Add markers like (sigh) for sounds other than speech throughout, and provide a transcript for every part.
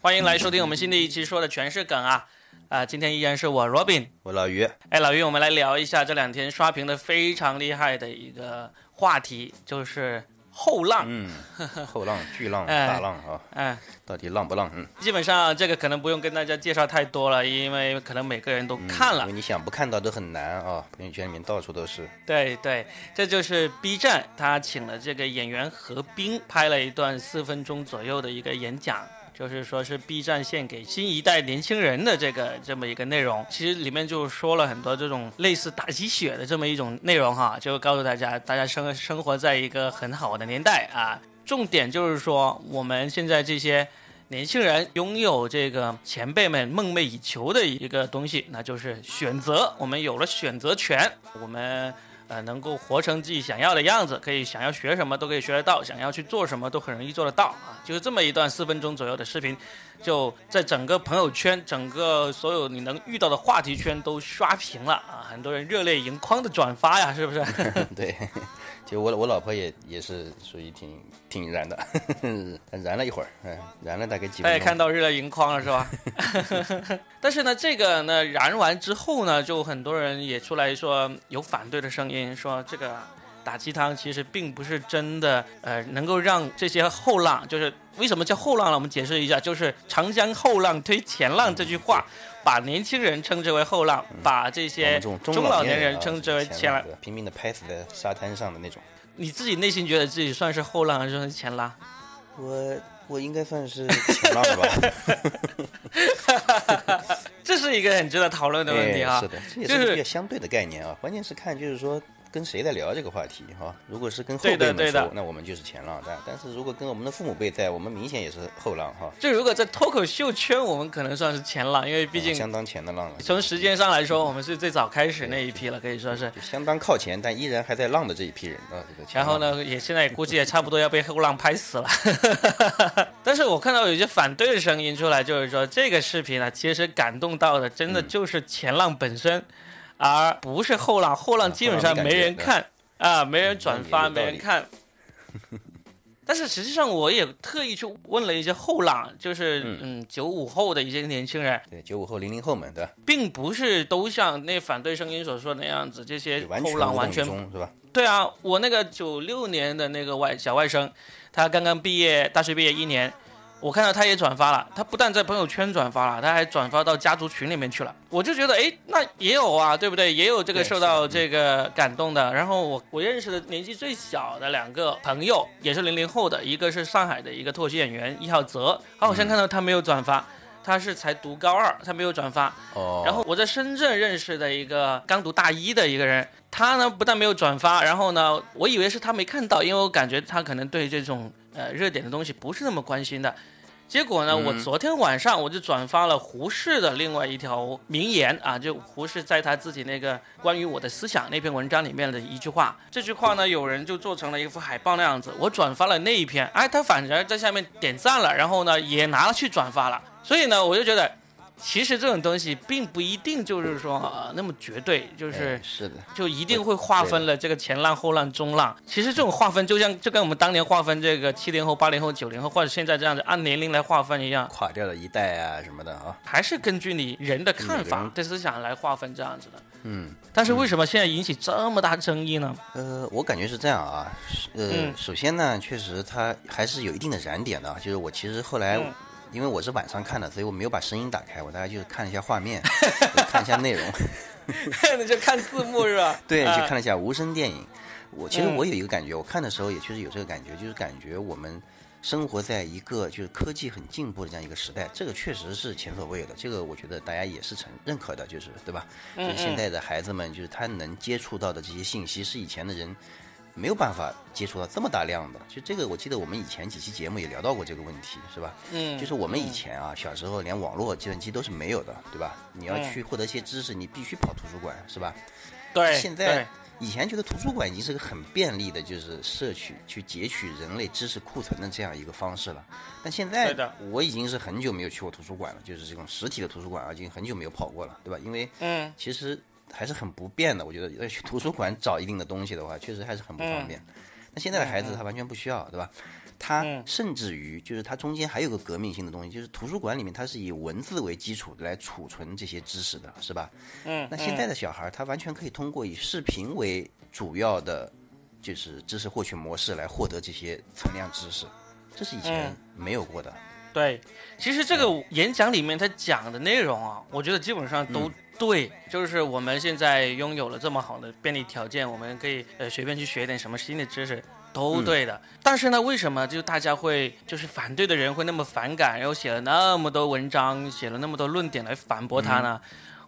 欢迎来收听我们新的一期，说的全是梗啊！啊，今天依然是我 Robin，我老于。哎，老于，我们来聊一下这两天刷屏的非常厉害的一个话题，就是后浪。嗯，后浪、(laughs) 巨浪、大浪啊！哎，到底浪不浪？嗯，基本上这个可能不用跟大家介绍太多了，因为可能每个人都看了。因为你想不看到都很难啊！朋友圈里面到处都是。对对，这就是 B 站，他请了这个演员何冰拍了一段四分钟左右的一个演讲。就是说，是 B 站献给新一代年轻人的这个这么一个内容，其实里面就说了很多这种类似打鸡血的这么一种内容哈，就告诉大家，大家生生活在一个很好的年代啊。重点就是说，我们现在这些年轻人拥有这个前辈们梦寐以求的一个东西，那就是选择。我们有了选择权，我们。呃，能够活成自己想要的样子，可以想要学什么都可以学得到，想要去做什么都很容易做得到啊！就是这么一段四分钟左右的视频，就在整个朋友圈、整个所有你能遇到的话题圈都刷屏了啊！很多人热泪盈眶的转发呀，是不是？(laughs) 对。就我我老婆也也是属于挺挺燃的，(laughs) 燃了一会儿，嗯，燃了大概几分钟。大家看到热泪盈眶了是吧？(laughs) 但是呢，这个呢燃完之后呢，就很多人也出来说有反对的声音，说这个打鸡汤其实并不是真的，呃，能够让这些后浪，就是为什么叫后浪呢？我们解释一下，就是长江后浪推前浪这句话，把年轻人称之为后浪，把这些中老年人称之为前浪，拼命的拍死在沙滩上的那种。你自己内心觉得自己算是后浪还是前浪？我我应该算是前浪吧。(laughs) 这是一个很值得讨论的问题啊。(laughs) 是的，这也是一个相对的概念啊。关键是看就是说。跟谁在聊这个话题哈？如果是跟后辈们说，那我们就是前浪；但但是如果跟我们的父母辈在，我们明显也是后浪哈。就如果在脱口秀圈，我们可能算是前浪，因为毕竟相当前的浪了。从时间上来说，我们是最早开始那一批了，可以说是相当靠前，但依然还在浪的这一批人啊。然后呢，也现在估计也差不多要被后浪拍死了。(laughs) 但是我看到有些反对的声音出来，就是说这个视频呢，其实感动到的真的就是前浪本身。而不是后浪，后浪基本上没人看啊，没人转发，没人看。(laughs) 但是实际上，我也特意去问了一些后浪，就是嗯九五后的一些年轻人，对九五后、零零后们的，并不是都像那反对声音所说的那样子，这些后浪完全是吧？对啊，我那个九六年的那个外小外甥，他刚刚毕业，大学毕业一年。我看到他也转发了，他不但在朋友圈转发了，他还转发到家族群里面去了。我就觉得，哎，那也有啊，对不对？也有这个受到这个感动的。然后我我认识的年纪最小的两个朋友，也是零零后的，一个是上海的一个脱口秀演员易浩泽，好，我先看到他没有转发，他是才读高二，他没有转发。哦。然后我在深圳认识的一个刚读大一的一个人，他呢不但没有转发，然后呢，我以为是他没看到，因为我感觉他可能对这种。呃，热点的东西不是那么关心的，结果呢，我昨天晚上我就转发了胡适的另外一条名言啊，就胡适在他自己那个关于我的思想那篇文章里面的一句话，这句话呢，有人就做成了一幅海报那样子，我转发了那一篇，哎，他反而在下面点赞了，然后呢，也拿了去转发了，所以呢，我就觉得。其实这种东西并不一定就是说啊那么绝对，就是是的，就一定会划分了这个前浪后浪中浪。其实这种划分就像就跟我们当年划分这个七零后八零后九零后或者现在这样子按年龄来划分一样，垮掉了一代啊什么的啊，还是根据你人的看法的思想来划分这样子的。嗯，但是为什么现在引起这么大争议呢？呃，我感觉是这样啊，呃，首先呢，确实它还是有一定的燃点的，就是我其实后来。因为我是晚上看的，所以我没有把声音打开，我大概就是看了一下画面，看一下内容，(laughs) 那就看字幕是吧？对，去看了一下无声电影。我其实我有一个感觉，我看的时候也确实有这个感觉，就是感觉我们生活在一个就是科技很进步的这样一个时代，这个确实是前所未有的。这个我觉得大家也是承认可的，就是对吧？就是现在的孩子们，就是他能接触到的这些信息，是以前的人。没有办法接触到这么大量的，就这个，我记得我们以前几期节目也聊到过这个问题，是吧？嗯，就是我们以前啊，小时候连网络计算机都是没有的，对吧？你要去获得一些知识，你必须跑图书馆，是吧？对。现在以前觉得图书馆已经是个很便利的，就是摄取、去截取人类知识库存的这样一个方式了。但现在我已经是很久没有去过图书馆了，就是这种实体的图书馆啊，已经很久没有跑过了，对吧？因为嗯，其实。还是很不便的，我觉得要去图书馆找一定的东西的话，确实还是很不方便。那现在的孩子他完全不需要，对吧？他甚至于就是他中间还有个革命性的东西，就是图书馆里面它是以文字为基础来储存这些知识的，是吧？嗯。那现在的小孩儿他完全可以通过以视频为主要的，就是知识获取模式来获得这些存量知识，这是以前没有过的。对，其实这个演讲里面他讲的内容啊，我觉得基本上都对，就是我们现在拥有了这么好的便利条件，我们可以呃随便去学点什么新的知识，都对的。但是呢，为什么就大家会就是反对的人会那么反感，然后写了那么多文章，写了那么多论点来反驳他呢？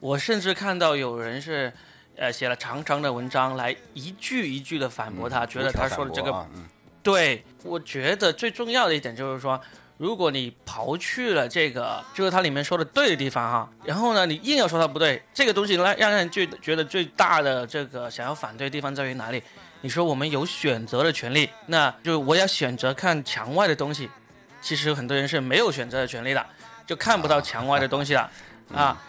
我甚至看到有人是呃写了长长的文章来一句一句的反驳他，觉得他说的这个，对，我觉得最重要的一点就是说。如果你刨去了这个，就是它里面说的对的地方哈，然后呢，你硬要说它不对，这个东西让让人觉觉得最大的这个想要反对的地方在于哪里？你说我们有选择的权利，那就我要选择看墙外的东西，其实很多人是没有选择的权利的，就看不到墙外的东西了啊。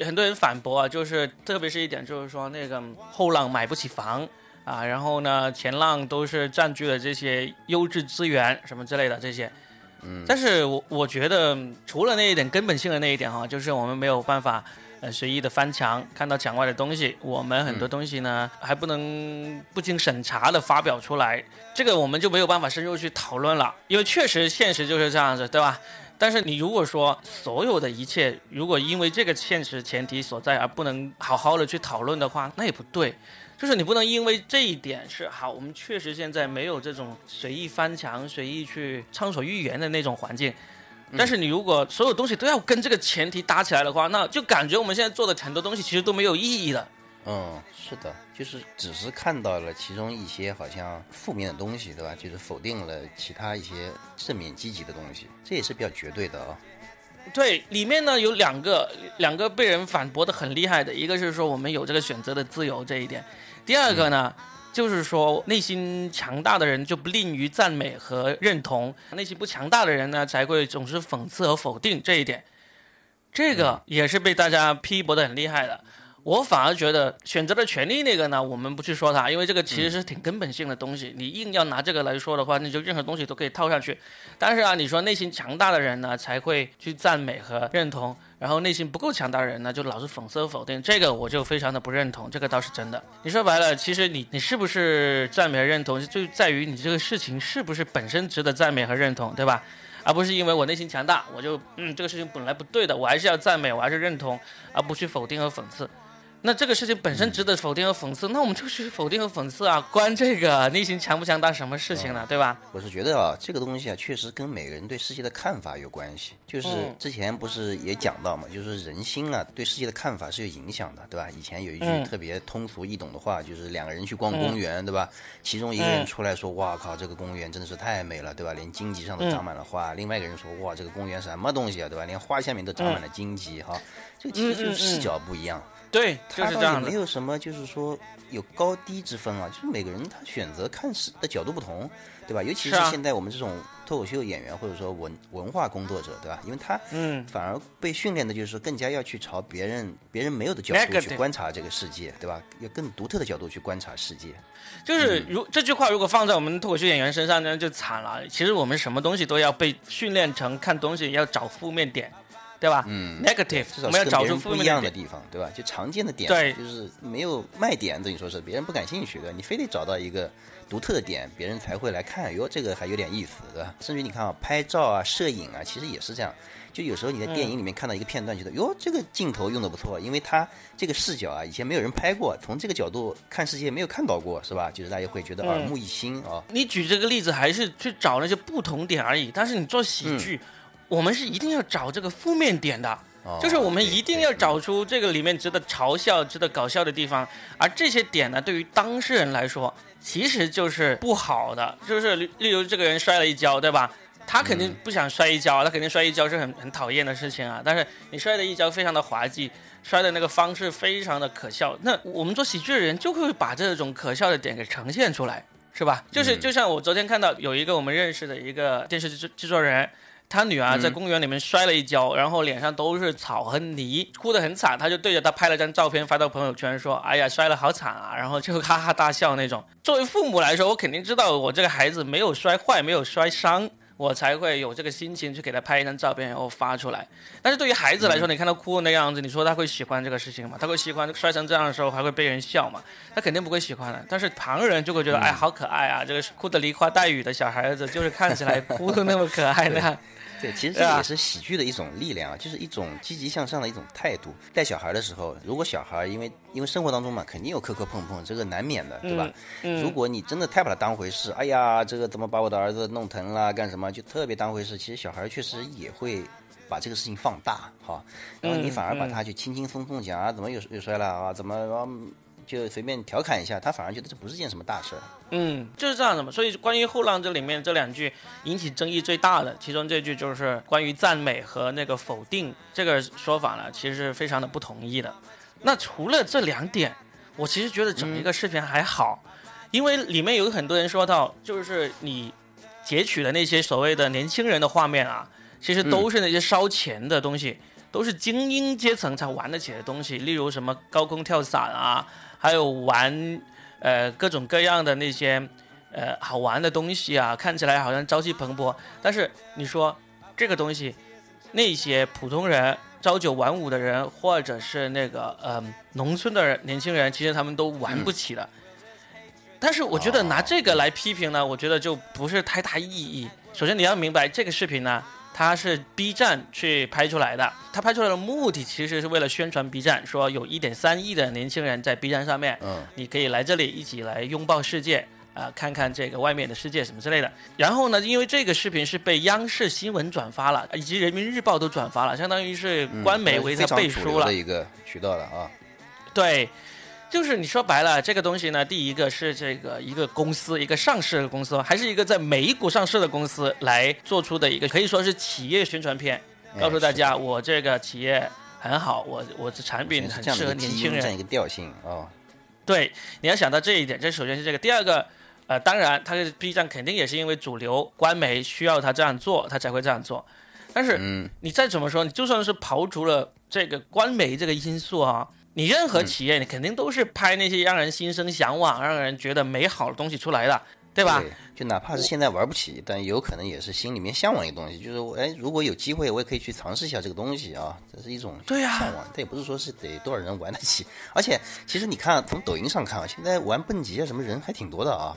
很多人反驳啊，就是特别是一点就是说那个后浪买不起房。啊，然后呢，前浪都是占据了这些优质资源什么之类的这些，嗯，但是我我觉得除了那一点根本性的那一点哈，就是我们没有办法呃随意的翻墙看到墙外的东西，我们很多东西呢还不能不经审查的发表出来，这个我们就没有办法深入去讨论了，因为确实现实就是这样子，对吧？但是你如果说所有的一切如果因为这个现实前提所在而不能好好的去讨论的话，那也不对。就是你不能因为这一点是好，我们确实现在没有这种随意翻墙、随意去畅所欲言的那种环境。但是你如果所有东西都要跟这个前提搭起来的话，那就感觉我们现在做的很多东西其实都没有意义了。嗯，是的，就是只是看到了其中一些好像负面的东西，对吧？就是否定了其他一些正面积极的东西，这也是比较绝对的啊。对，里面呢有两个两个被人反驳的很厉害的，一个是说我们有这个选择的自由这一点。第二个呢，就是说内心强大的人就不吝于赞美和认同，内心不强大的人呢才会总是讽刺和否定这一点，这个也是被大家批驳的很厉害的。我反而觉得选择的权利那个呢，我们不去说它，因为这个其实是挺根本性的东西。你硬要拿这个来说的话，那就任何东西都可以套上去。但是啊，你说内心强大的人呢，才会去赞美和认同，然后内心不够强大的人呢，就老是讽刺和否定。这个我就非常的不认同，这个倒是真的。你说白了，其实你你是不是赞美和认同，就在于你这个事情是不是本身值得赞美和认同，对吧？而不是因为我内心强大，我就嗯这个事情本来不对的，我还是要赞美，我还是认同，而不去否定和讽刺。那这个事情本身值得否定和讽刺，那我们就去否定和讽刺啊，关这个内心强不强大什么事情呢？对吧？我是觉得啊，这个东西啊，确实跟每个人对世界的看法有关系。就是之前不是也讲到嘛，就是人心啊，对世界的看法是有影响的，对吧？以前有一句特别通俗易懂的话，就是两个人去逛公园，对吧？其中一个人出来说：“哇靠，这个公园真的是太美了，对吧？连荆棘上都长满了花。”另外一个人说：“哇，这个公园什么东西啊，对吧？连花下面都长满了荆棘。”哈，这个其实就是视角不一样。对，就是这样的。没有什么，就是说有高低之分啊，就是每个人他选择看事的角度不同，对吧？尤其是现在我们这种脱口秀演员或者说文文化工作者，对吧？因为他嗯，反而被训练的就是更加要去朝别人别人没有的角度去观察这个世界，对吧？要更独特的角度去观察世界。就是如这句话如果放在我们脱口秀演员身上呢，就惨了。其实我们什么东西都要被训练成看东西要找负面点。对吧？嗯，negative，我们要找出不一样的地方，对吧？就常见的点，对，就是没有卖点，等于说是别人不感兴趣的，你非得找到一个独特的点，别人才会来看。哟，这个还有点意思，对吧？甚至你看啊，拍照啊、摄影啊，其实也是这样。就有时候你在电影里面看到一个片段，觉得哟，这个镜头用的不错，因为它这个视角啊，以前没有人拍过，从这个角度看世界没有看到过，是吧？就是大家会觉得耳目一新啊。你举这个例子还是去找那些不同点而已，但是你做喜剧。我们是一定要找这个负面点的，就是我们一定要找出这个里面值得嘲笑、值得搞笑的地方。而这些点呢，对于当事人来说，其实就是不好的。就是例如这个人摔了一跤，对吧？他肯定不想摔一跤，他肯定摔一跤是很很讨厌的事情啊。但是你摔的一跤非常的滑稽，摔的那个方式非常的可笑。那我们做喜剧的人就会把这种可笑的点给呈现出来，是吧？就是就像我昨天看到有一个我们认识的一个电视制制作人。他女儿在公园里面摔了一跤，然后脸上都是草和泥，哭得很惨。他就对着他拍了张照片发到朋友圈，说：“哎呀，摔了好惨啊！”然后就哈哈大笑那种。作为父母来说，我肯定知道我这个孩子没有摔坏，没有摔伤。我才会有这个心情去给他拍一张照片，然后发出来。但是对于孩子来说，你看他哭那样子，你说他会喜欢这个事情吗？他会喜欢摔成这样的时候还会被人笑吗？他肯定不会喜欢的。但是旁人就会觉得，哎，好可爱啊！这个哭得梨花带雨的小孩子，就是看起来哭的那么可爱呢。对，其实这也是喜剧的一种力量啊，就是一种积极向上的一种态度。带小孩的时候，如果小孩因为因为生活当中嘛，肯定有磕磕碰碰，这个难免的，对吧？如果你真的太把他当回事，哎呀，这个怎么把我的儿子弄疼了，干什么，就特别当回事。其实小孩确实也会把这个事情放大，哈。然后你反而把他就轻轻松松讲啊，怎么又又摔了啊，怎么？就随便调侃一下，他反而觉得这不是件什么大事儿。嗯，就是这样的嘛。所以关于后浪这里面这两句引起争议最大的，其中这句就是关于赞美和那个否定这个说法呢，其实是非常的不同意的。那除了这两点，我其实觉得整一个视频还好，因为里面有很多人说到，就是你截取的那些所谓的年轻人的画面啊，其实都是那些烧钱的东西，都是精英阶层才玩得起的东西，例如什么高空跳伞啊。还有玩，呃，各种各样的那些，呃，好玩的东西啊，看起来好像朝气蓬勃。但是你说这个东西，那些普通人、朝九晚五的人，或者是那个呃农村的年轻人，其实他们都玩不起的。但是我觉得拿这个来批评呢，我觉得就不是太大意义。首先你要明白这个视频呢。它是 B 站去拍出来的，它拍出来的目的其实是为了宣传 B 站，说有一点三亿的年轻人在 B 站上面，嗯，你可以来这里一起来拥抱世界啊，看看这个外面的世界什么之类的。然后呢，因为这个视频是被央视新闻转发了，以及人民日报都转发了，相当于是官媒为他背书了的一个渠道了啊。对。就是你说白了，这个东西呢，第一个是这个一个公司，一个上市的公司，还是一个在美股上市的公司来做出的一个，可以说是企业宣传片，告诉大家我这个企业很好，我我的产品很适合年轻人。这样一个调性哦。对，你要想到这一点，这首先是这个。第二个，呃，当然，它的 B 站肯定也是因为主流官媒需要他这样做，他才会这样做。但是，你再怎么说，你就算是刨除了这个官媒这个因素啊。你任何企业，你肯定都是拍那些让人心生向往、让人觉得美好的东西出来的，对吧？就哪怕是现在玩不起，但有可能也是心里面向往一个东西，就是哎，如果有机会，我也可以去尝试一下这个东西啊，这是一种向往。它也不是说是得多少人玩得起，而且其实你看从抖音上看啊，现在玩蹦极啊什么人还挺多的啊。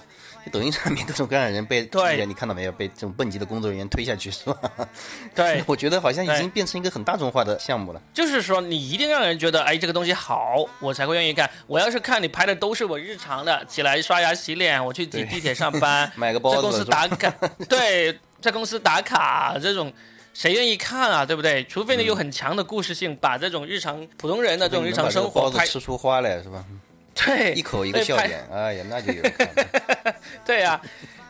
抖音上面各种各样的人被，对，你看到没有？被这种蹦极的工作人员推下去是吧？(laughs) 对，(laughs) 我觉得好像已经变成一个很大众化的项目了。就是说，你一定让人觉得，哎，这个东西好，我才会愿意看。我要是看你拍的都是我日常的，起来刷牙洗脸，我去挤地铁上班，(laughs) 买个包子在公司打卡，对，在公司打卡这种，谁愿意看啊？对不对？除非你有很强的故事性，把这种日常普通人的这种日常生活拍吃出花来，是吧？对，一口一个笑点，哎呀，那就有。(laughs) (laughs) 对呀，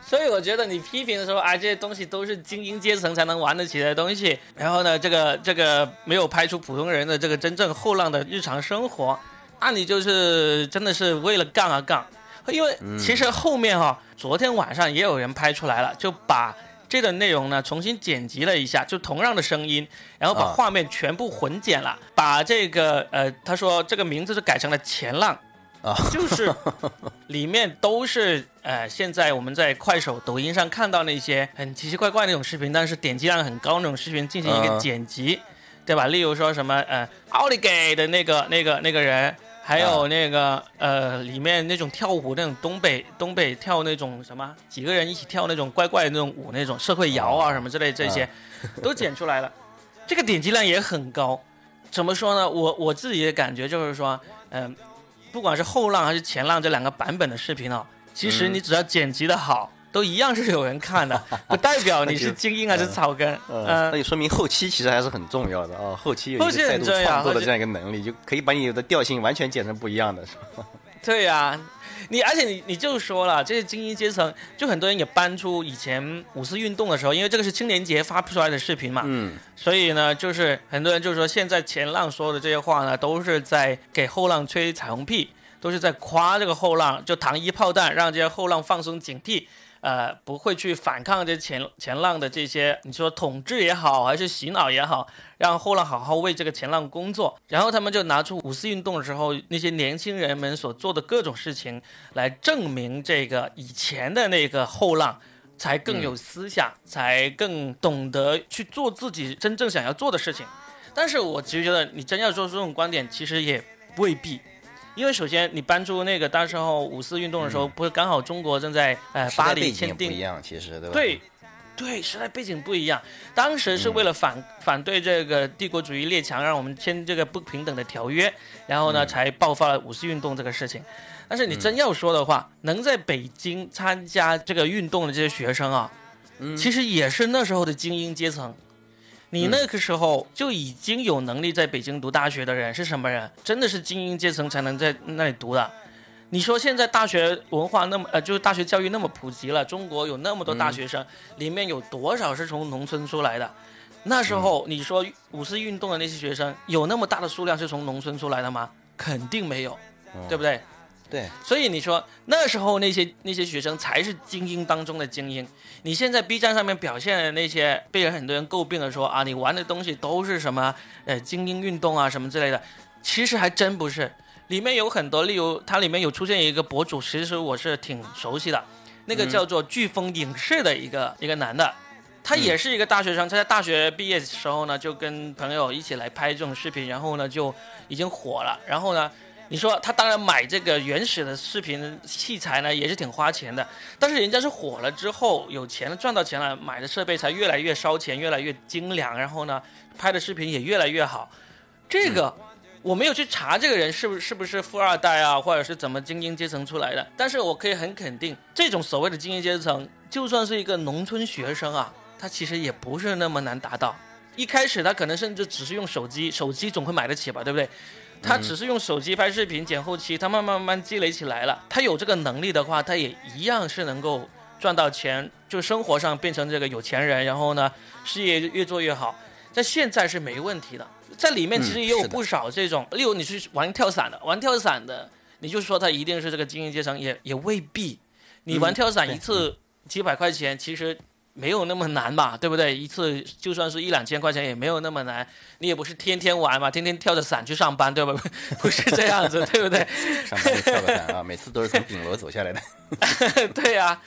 所以我觉得你批评的时候，啊，这些东西都是精英阶层才能玩得起的东西。然后呢，这个这个没有拍出普通人的这个真正后浪的日常生活，那你就是真的是为了杠而杠。因为其实后面哈，昨天晚上也有人拍出来了，就把这段内容呢重新剪辑了一下，就同样的声音，然后把画面全部混剪了，把这个呃，他说这个名字是改成了前浪。啊，(laughs) 就是里面都是呃，现在我们在快手、抖音上看到那些很奇奇怪怪那种视频，但是点击量很高那种视频进行一个剪辑，对吧？例如说什么呃，奥利给的那个那个那个人，还有那个呃，里面那种跳舞那种东北东北跳那种什么，几个人一起跳那种怪怪的那种舞那种社会摇啊什么之类这些，都剪出来了，这个点击量也很高。怎么说呢？我我自己的感觉就是说，嗯。不管是后浪还是前浪这两个版本的视频哦，其实你只要剪辑的好，都一样是有人看的，(laughs) 不代表你是精英还是 (laughs) 草根。嗯，那就说明后期其实还是很重要的啊，后期有一个再度创作的这样一个能力，就可以把你的调性完全剪成不一样的，是吧？(laughs) 对呀。你而且你你就说了，这些精英阶层，就很多人也搬出以前五四运动的时候，因为这个是青年节发出来的视频嘛，嗯，所以呢，就是很多人就说，现在前浪说的这些话呢，都是在给后浪吹彩虹屁，都是在夸这个后浪，就糖衣炮弹，让这些后浪放松警惕，呃，不会去反抗这前前浪的这些，你说统治也好，还是洗脑也好，让后浪好好为这个前浪工作。然后他们就拿出五四运动的时候那些年轻人们所做的各种事情，来证明这个以前的那个后浪才更有思想，才更懂得去做自己真正想要做的事情。但是我其实觉得，你真要说出这种观点，其实也未必。因为首先，你搬出那个当时候五四运动的时候，不是刚好中国正在呃巴黎签订，不一样，其实对吧？对，对，时代背景不一样。当时是为了反反对这个帝国主义列强，让我们签这个不平等的条约，然后呢才爆发了五四运动这个事情。但是你真要说的话，能在北京参加这个运动的这些学生啊，其实也是那时候的精英阶层。你那个时候就已经有能力在北京读大学的人是什么人？真的是精英阶层才能在那里读的。你说现在大学文化那么呃，就是大学教育那么普及了，中国有那么多大学生，里面有多少是从农村出来的？那时候你说五四运动的那些学生有那么大的数量是从农村出来的吗？肯定没有，对不对？对，所以你说那时候那些那些学生才是精英当中的精英。你现在 B 站上面表现的那些被人很多人诟病的说啊，你玩的东西都是什么呃精英运动啊什么之类的，其实还真不是。里面有很多，例如它里面有出现一个博主，其实我是挺熟悉的，那个叫做飓风影视的一个一个男的，他也是一个大学生，他在大学毕业的时候呢，就跟朋友一起来拍这种视频，然后呢就已经火了，然后呢。你说他当然买这个原始的视频器材呢，也是挺花钱的。但是人家是火了之后有钱了，赚到钱了，买的设备才越来越烧钱，越来越精良，然后呢，拍的视频也越来越好。这个我没有去查这个人是不是是不是富二代啊，或者是怎么精英阶层出来的。但是我可以很肯定，这种所谓的精英阶层，就算是一个农村学生啊，他其实也不是那么难达到。一开始他可能甚至只是用手机，手机总会买得起吧，对不对？他只是用手机拍视频、剪后期，他慢慢慢慢积累起来了。他有这个能力的话，他也一样是能够赚到钱，就生活上变成这个有钱人，然后呢，事业越做越好。在现在是没问题的，在里面其实也有不少这种，例如你是玩跳伞的，玩跳伞的，你就说他一定是这个精英阶层，也也未必。你玩跳伞一次几百块钱，其实。没有那么难吧，对不对？一次就算是一两千块钱也没有那么难，你也不是天天玩嘛，天天跳着伞去上班，对吧？(laughs) 不是这样子，对不对？上班跳个伞啊，每次都是从顶楼走下来的。(laughs) 对呀，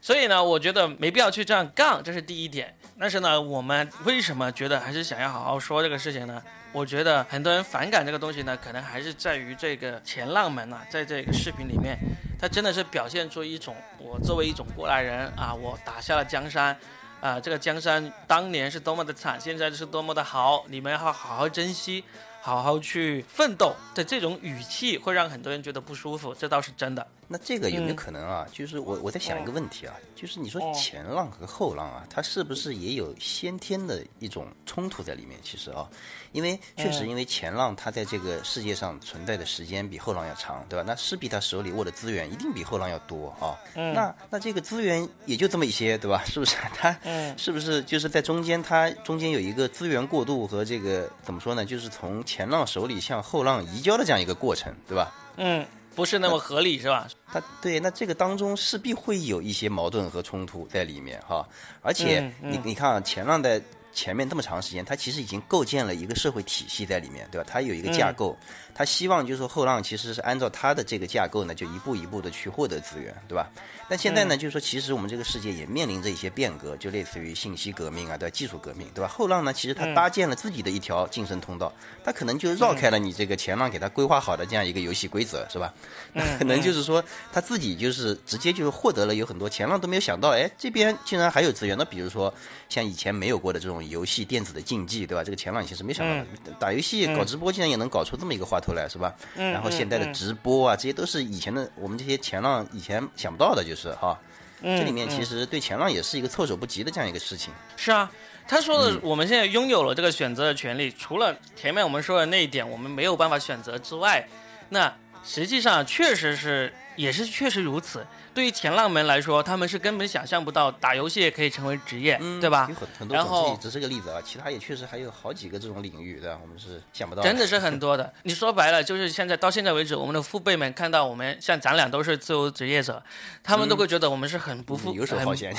所以呢，我觉得没必要去这样杠，这是第一点。但是呢，我们为什么觉得还是想要好好说这个事情呢？我觉得很多人反感这个东西呢，可能还是在于这个前浪们啊，在这个视频里面。他真的是表现出一种，我作为一种过来人啊，我打下了江山，啊，这个江山当年是多么的惨，现在是多么的好，你们要好好珍惜。好好去奋斗的这种语气会让很多人觉得不舒服，这倒是真的。那这个有没有可能啊？就是我我在想一个问题啊，就是你说前浪和后浪啊，它是不是也有先天的一种冲突在里面？其实啊，因为确实因为前浪它在这个世界上存在的时间比后浪要长，对吧？那势必他手里握的资源一定比后浪要多啊。那那这个资源也就这么一些，对吧？(laughs) 是不是？他是不是就是在中间，它中间有一个资源过渡和这个怎么说呢？就是从前浪手里向后浪移交的这样一个过程，对吧？嗯，不是那么合理，是吧？他对，那这个当中势必会有一些矛盾和冲突在里面哈。而且你你看啊，前浪在前面这么长时间，他其实已经构建了一个社会体系在里面，对吧？他有一个架构，他希望就是说后浪其实是按照他的这个架构呢，就一步一步的去获得资源，对吧？但现在呢，就是说，其实我们这个世界也面临着一些变革，就类似于信息革命啊，对吧？技术革命，对吧？后浪呢，其实他搭建了自己的一条晋升通道，他可能就绕开了你这个前浪给他规划好的这样一个游戏规则，是吧？那 (laughs) 可能就是说他自己就是直接就是获得了有很多前浪都没有想到，哎，这边竟然还有资源。那比如说像以前没有过的这种游戏电子的竞技，对吧？这个前浪其实没想到，打游戏搞直播竟然也能搞出这么一个话头来，是吧？然后现在的直播啊，这些都是以前的我们这些前浪以前想不到的，就是哈。这里面其实对前浪也是一个措手不及的这样一个事情。是啊，他说的我们现在拥有了这个选择的权利，除了前面我们说的那一点我们没有办法选择之外，那实际上确实是也是确实如此。对于前浪们来说，他们是根本想象不到打游戏也可以成为职业，对吧？有很很多只是个例子啊，其他也确实还有好几个这种领域，对吧？我们是想不到真的是 (laughs) 很多的。你说白了，就是现在到现在为止，我们的父辈们看到我们像咱俩都是自由职业者，他们都会觉得我们是很不负、嗯游手好闲，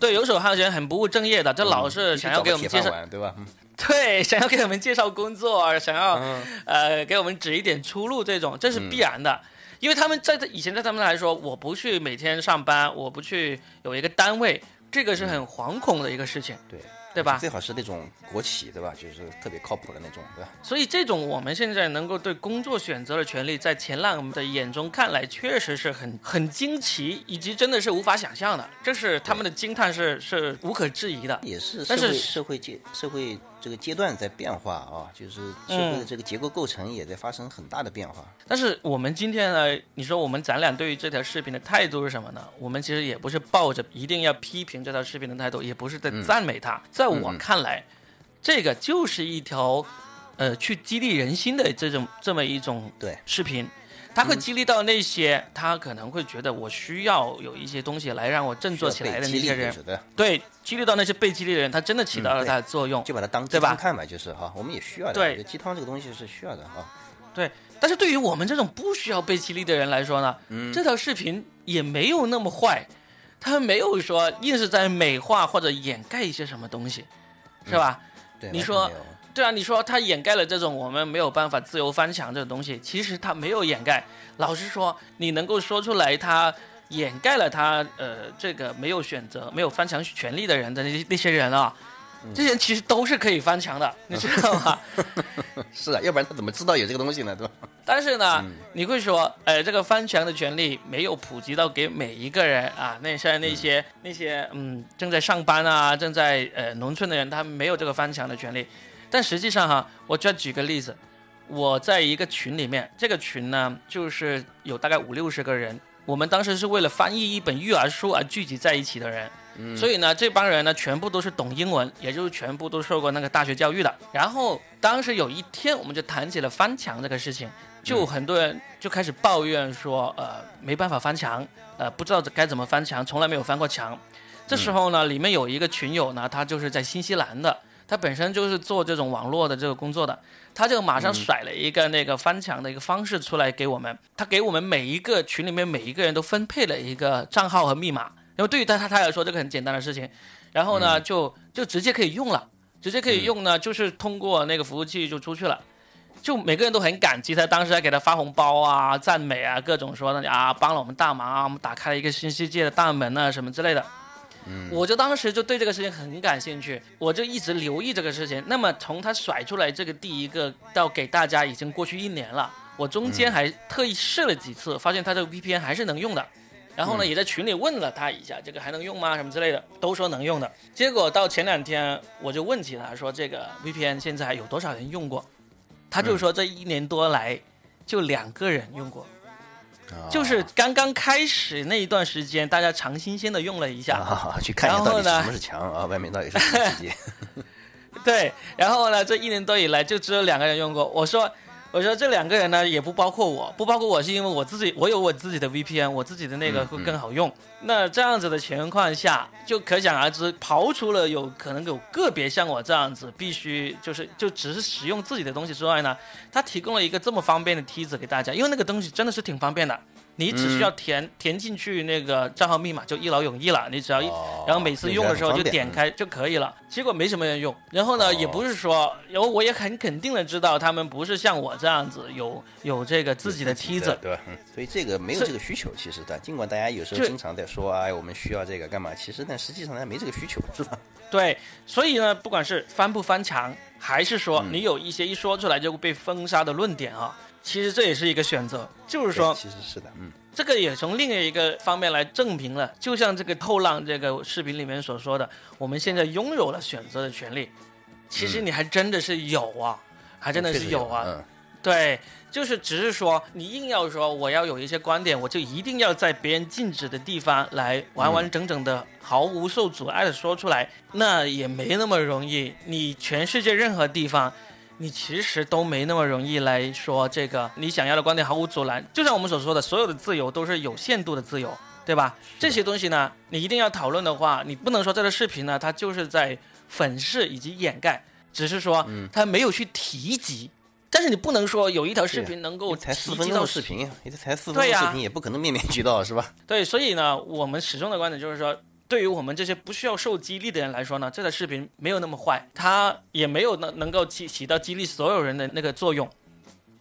对游手好闲、很不务正业的，这老是想要给我们介绍，对吧？嗯 (laughs) 对，想要给我们介绍工作，想要、嗯呃给我们指一点出路，这种这是必然的。因为他们在这以前在他们来说，我不去每天上班，我不去有一个单位，这个是很惶恐的一个事情，对对吧？最好是那种国企，对吧？就是特别靠谱的那种，对吧？所以这种我们现在能够对工作选择的权利，在前浪的眼中看来，确实是很很惊奇，以及真的是无法想象的，这是他们的惊叹是是无可置疑的。也是社但是会社会界社会这个阶段在变化啊，就是社嗯会的这个结构构成也在发生很大的变化。但是我们今天呢，你说我们咱俩对于这条视频的态度是什么呢？我们其实也不是抱着一定要批评这条视频的态度，也不是在赞美它。在我看来，这个就是一条，呃，去激励人心的这种这么一种对视频。它会激励到那些他可能会觉得我需要有一些东西来让我振作起来的那些人。对，激励到那些被激励的人，他真的起到了嗯对它的作用。就把它当鸡对吧？汤看吧，就是哈，我们也需要的。对。鸡汤这个东西是需要的哈。对，但是对于我们这种不需要被激励的人来说呢，嗯。这条视频也没有那么坏，他没有说硬是在美化或者掩盖一些什么东西，是吧？对，你说对啊，你说他掩盖了这种我们没有办法自由翻墙这种东西，其实他没有掩盖。老实说，你能够说出来他掩盖了他呃这个没有选择、没有翻墙权利的人的那些那些人啊，嗯这些人其实都是可以翻墙的，你知道吗？(laughs) 是啊，要不然他怎么知道有这个东西呢？对吧？但是呢，嗯你会说，呃，这个翻墙的权利没有普及到给每一个人啊。那像那些、那些嗯正在上班啊，正在呃农村的人，他们没有这个翻墙的权利。但实际上哈，我就要举个例子，我在一个群里面，这个群呢就是有大概五六十个人，我们当时是为了翻译一本育儿书而聚集在一起的人。嗯所以呢，这帮人呢，全部都是懂英文，也就是全部都受过那个大学教育的。然后当时有一天，我们就谈起了翻墙这个事情，就很多人就开始抱怨说，呃，没办法翻墙，呃，不知道该怎么翻墙，从来没有翻过墙。这时候呢，里面有一个群友呢，他就是在新西兰的，他本身就是做这种网络的这个工作的，他就马上甩了一个那个翻墙的一个方式出来给我们，他给我们每一个群里面每一个人都分配了一个账号和密码。因为对于他他他来说，这个很简单的事情，然后呢，就就直接可以用了，直接可以用呢，就是通过那个服务器就出去了，就每个人都很感激他，当时还给他发红包啊、赞美啊，各种说的啊，帮了我们大忙啊，我们打开了一个新世界的大门啊，什么之类的。我就当时就对这个事情很感兴趣，我就一直留意这个事情。那么从他甩出来这个第一个到给大家已经过去一年了，我中间还特意试了几次，发现他这个 VPN 还是能用的。然后呢，也在群里问了他一下，这个还能用吗？什么之类的，都说能用的。结果到前两天，我就问起他说，这个 VPN 现在有多少人用过？他就说这一年多来就两个人用过，啊就是刚刚开始那一段时间，大家尝新鲜的用了一下，啊，去看一下然后呢到底什么是墙啊，外面到底是什么世界？(laughs) 对，然后呢，这一年多以来就只有两个人用过。我说，我说这两个人呢，也不包括我，不包括我是因为我自己，我有我自己的 VPN，我自己的那个会更好用。那这样子的情况下，就可想而知，刨除了有可能有个别像我这样子，必须就是就只是使用自己的东西之外呢，他提供了一个这么方便的梯子给大家，因为那个东西真的是挺方便的。你只需要填、填进去那个账号密码就一劳永逸了，你只要一、哦然后每次用的时候就点开就可以了。结果没什么人用，然后呢，哦也不是说，然后我也很肯定的知道他们不是像我这样子有有这个自己的梯子，对吧？嗯，所以这个没有这个需求，其实的。尽管大家有时候经常在说，哎，我们需要这个干嘛？其实但实际上大家没这个需求，是吧？对，所以呢，不管是翻不翻墙，还是说嗯你有一些一说出来就会被封杀的论点啊，其实这也是一个选择，就是说其实是的，嗯，这个也从另一个方面来证明了，就像这个透浪这个视频里面所说的，我们现在拥有了选择的权利。其实你还真的是有啊，还真的是有啊。嗯，对，就是只是说你硬要说我要有一些观点，我就一定要在别人禁止的地方来完完整整的、毫无受阻碍的说出来，那也没那么容易。你全世界任何地方，你其实都没那么容易来说这个你想要的观点毫无阻拦。就像我们所说的，所有的自由都是有限度的自由，对吧？这些东西呢，你一定要讨论的话，你不能说这个视频呢，它就是在粉饰以及掩盖，只是说它没有去提及。但是你不能说有一条视频能够才四分钟视频，也才四分钟视频，也不可能面面俱到，是吧？对，所以呢，我们始终的观点就是说，对于我们这些不需要受激励的人来说呢，这个视频没有那么坏，它也没有能能够起起到激励所有人的那个作用，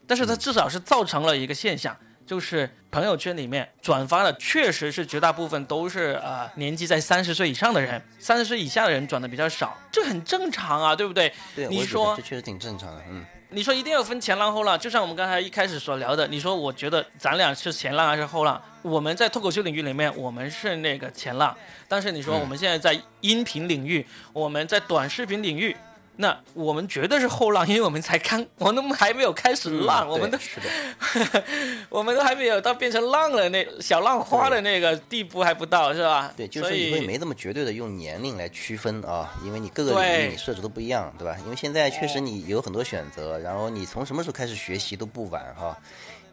但是它至少是造成了一个现象，就是朋友圈里面转发的确实是绝大部分都是呃年纪在三十岁以上的人，三十岁以下的人转的比较少，这很正常啊，对不对？对，你说这确实挺正常的，嗯。你说一定要分前浪后浪，就像我们刚才一开始所聊的，你说我觉得咱俩是前浪还是后浪？我们在脱口秀领域里面，我们是那个前浪，但是你说我们现在在音频领域，我们在短视频领域。那我们绝对是后浪，因为我们才刚，我们还没有开始浪，我们都是的，(laughs) 我们都还没有到变成浪了那小浪花的那个地步还不到，是吧？对，就是你会没那么绝对的用年龄来区分啊，因为你各个领域你设置都不一样，对吧？因为现在确实你有很多选择，然后你从什么时候开始学习都不晚哈，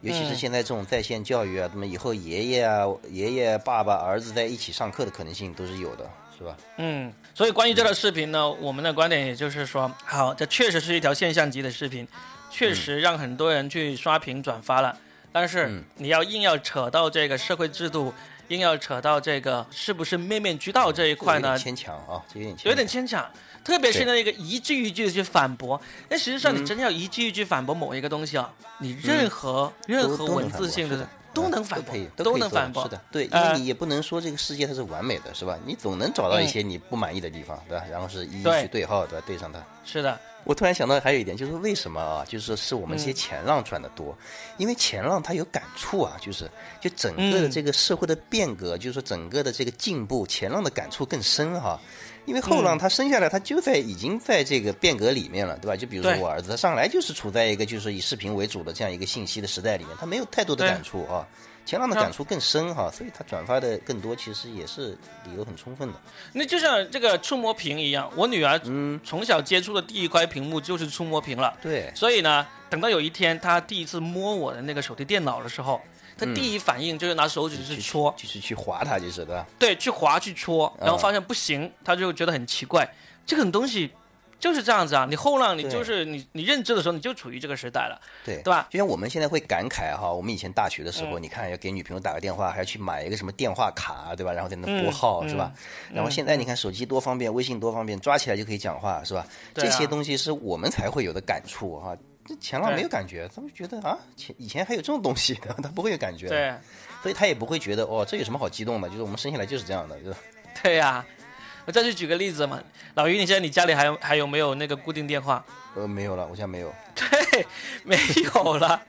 尤其是现在这种在线教育啊，那么以后爷爷啊、爷爷、爸爸、儿子在一起上课的可能性都是有的。是吧？嗯，所以关于这个视频呢，我们的观点也就是说，好，这确实是一条现象级的视频，确实让很多人去刷屏转发了。但是你要硬要扯到这个社会制度，硬要扯到这个是不是面面俱到这一块呢？牵强啊，有点有点牵强。特别是那个一句一句的去反驳，那实际上你真要一句一句反驳某一个东西啊，你任何任何文字性的。都能反驳，都能反驳，是的，对，因为你也不能说这个世界它是完美的，是吧？你总能找到一些你不满意的地方，对吧？然后是一一去对号，对吧？对上它。是的，我突然想到还有一点，就是为什么啊？就是说是我们这些前浪赚的多，因为前浪他有感触啊，就是就整个的这个社会的变革，就是说整个的这个进步，前浪的感触更深哈。因为后浪他生下来，他就在已经在这个变革里面了，对吧？就比如说我儿子，他上来就是处在一个就是以视频为主的这样一个信息的时代里面，他没有太多的感触啊。前浪的感触更深哈，所以他转发的更多，其实也是理由很充分的。那就像这个触摸屏一样，我女儿嗯从小接触的第一块屏幕就是触摸屏了。对，所以呢，等到有一天她第一次摸我的那个手提电脑的时候。她第一反应就是拿手指去戳，就是去划它，就是对吧？对，去划去戳，然后发现不行，她就觉得很奇怪。这种东西就是这样子啊，你后浪，你就是你，你认知的时候你就处于这个时代了，对对吧？就像我们现在会感慨哈，我们以前大学的时候，你看要给女朋友打个电话，还要去买一个什么电话卡，对吧？然后在那拨号，是吧？然后现在你看手机多方便，微信多方便，抓起来就可以讲话，是吧？这些东西是我们才会有的感触哈。这前浪没有感觉，他们觉得啊，前以前还有这种东西的，(laughs) 他不会有感觉，对，所以他也不会觉得哦，这有什么好激动的？就是我们生下来就是这样的，就是。(laughs) 对呀，我再去举个例子嘛，老于，你现在你家里还有还有没有那个固定电话？呃，没有了，我现在没有。(laughs) 对，没有了。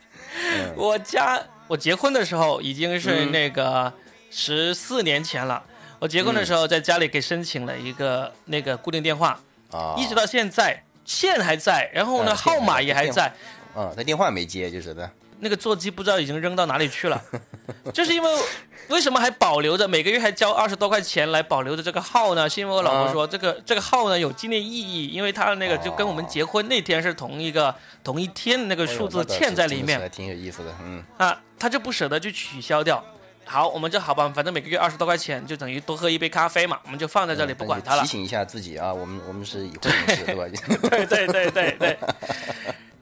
我家我结婚的时候已经是那个十四年前了，我结婚的时候在家里给申请了一个那个固定电话，啊，一直到现在。线还在，然后呢，号码也还在，嗯，他电话没接，就是的。那个座机不知道已经扔到哪里去了，(laughs) 就是因为为什么还保留着，每个月还交二十多块钱来保留着这个号呢？是因为我老婆说这个这个号呢有纪念意义，因为他那个就跟我们结婚那天是同一个同一天的那个数字嵌在里面，还挺有意思的，嗯。啊，他就不舍得去取消掉。好，我们就好吧，反正每个月二十多块钱，就等于多喝一杯咖啡嘛，我们就放在这里不管它了。提醒一下自己啊，我们我们是已婚人士，(laughs) 对吧？对对对对对。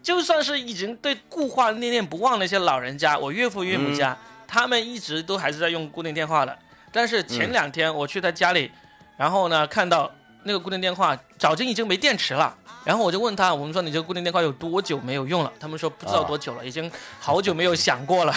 就算是已经对固话念念不忘那些老人家，我岳父岳母家，他们一直都还是在用固定电话的。但是前两天我去他家里，然后呢，看到那个固定电话早就已经没电池了，然后我就问他，我们说你这个固定电话有多久没有用了？他们说不知道多久了，已经好久没有响过了。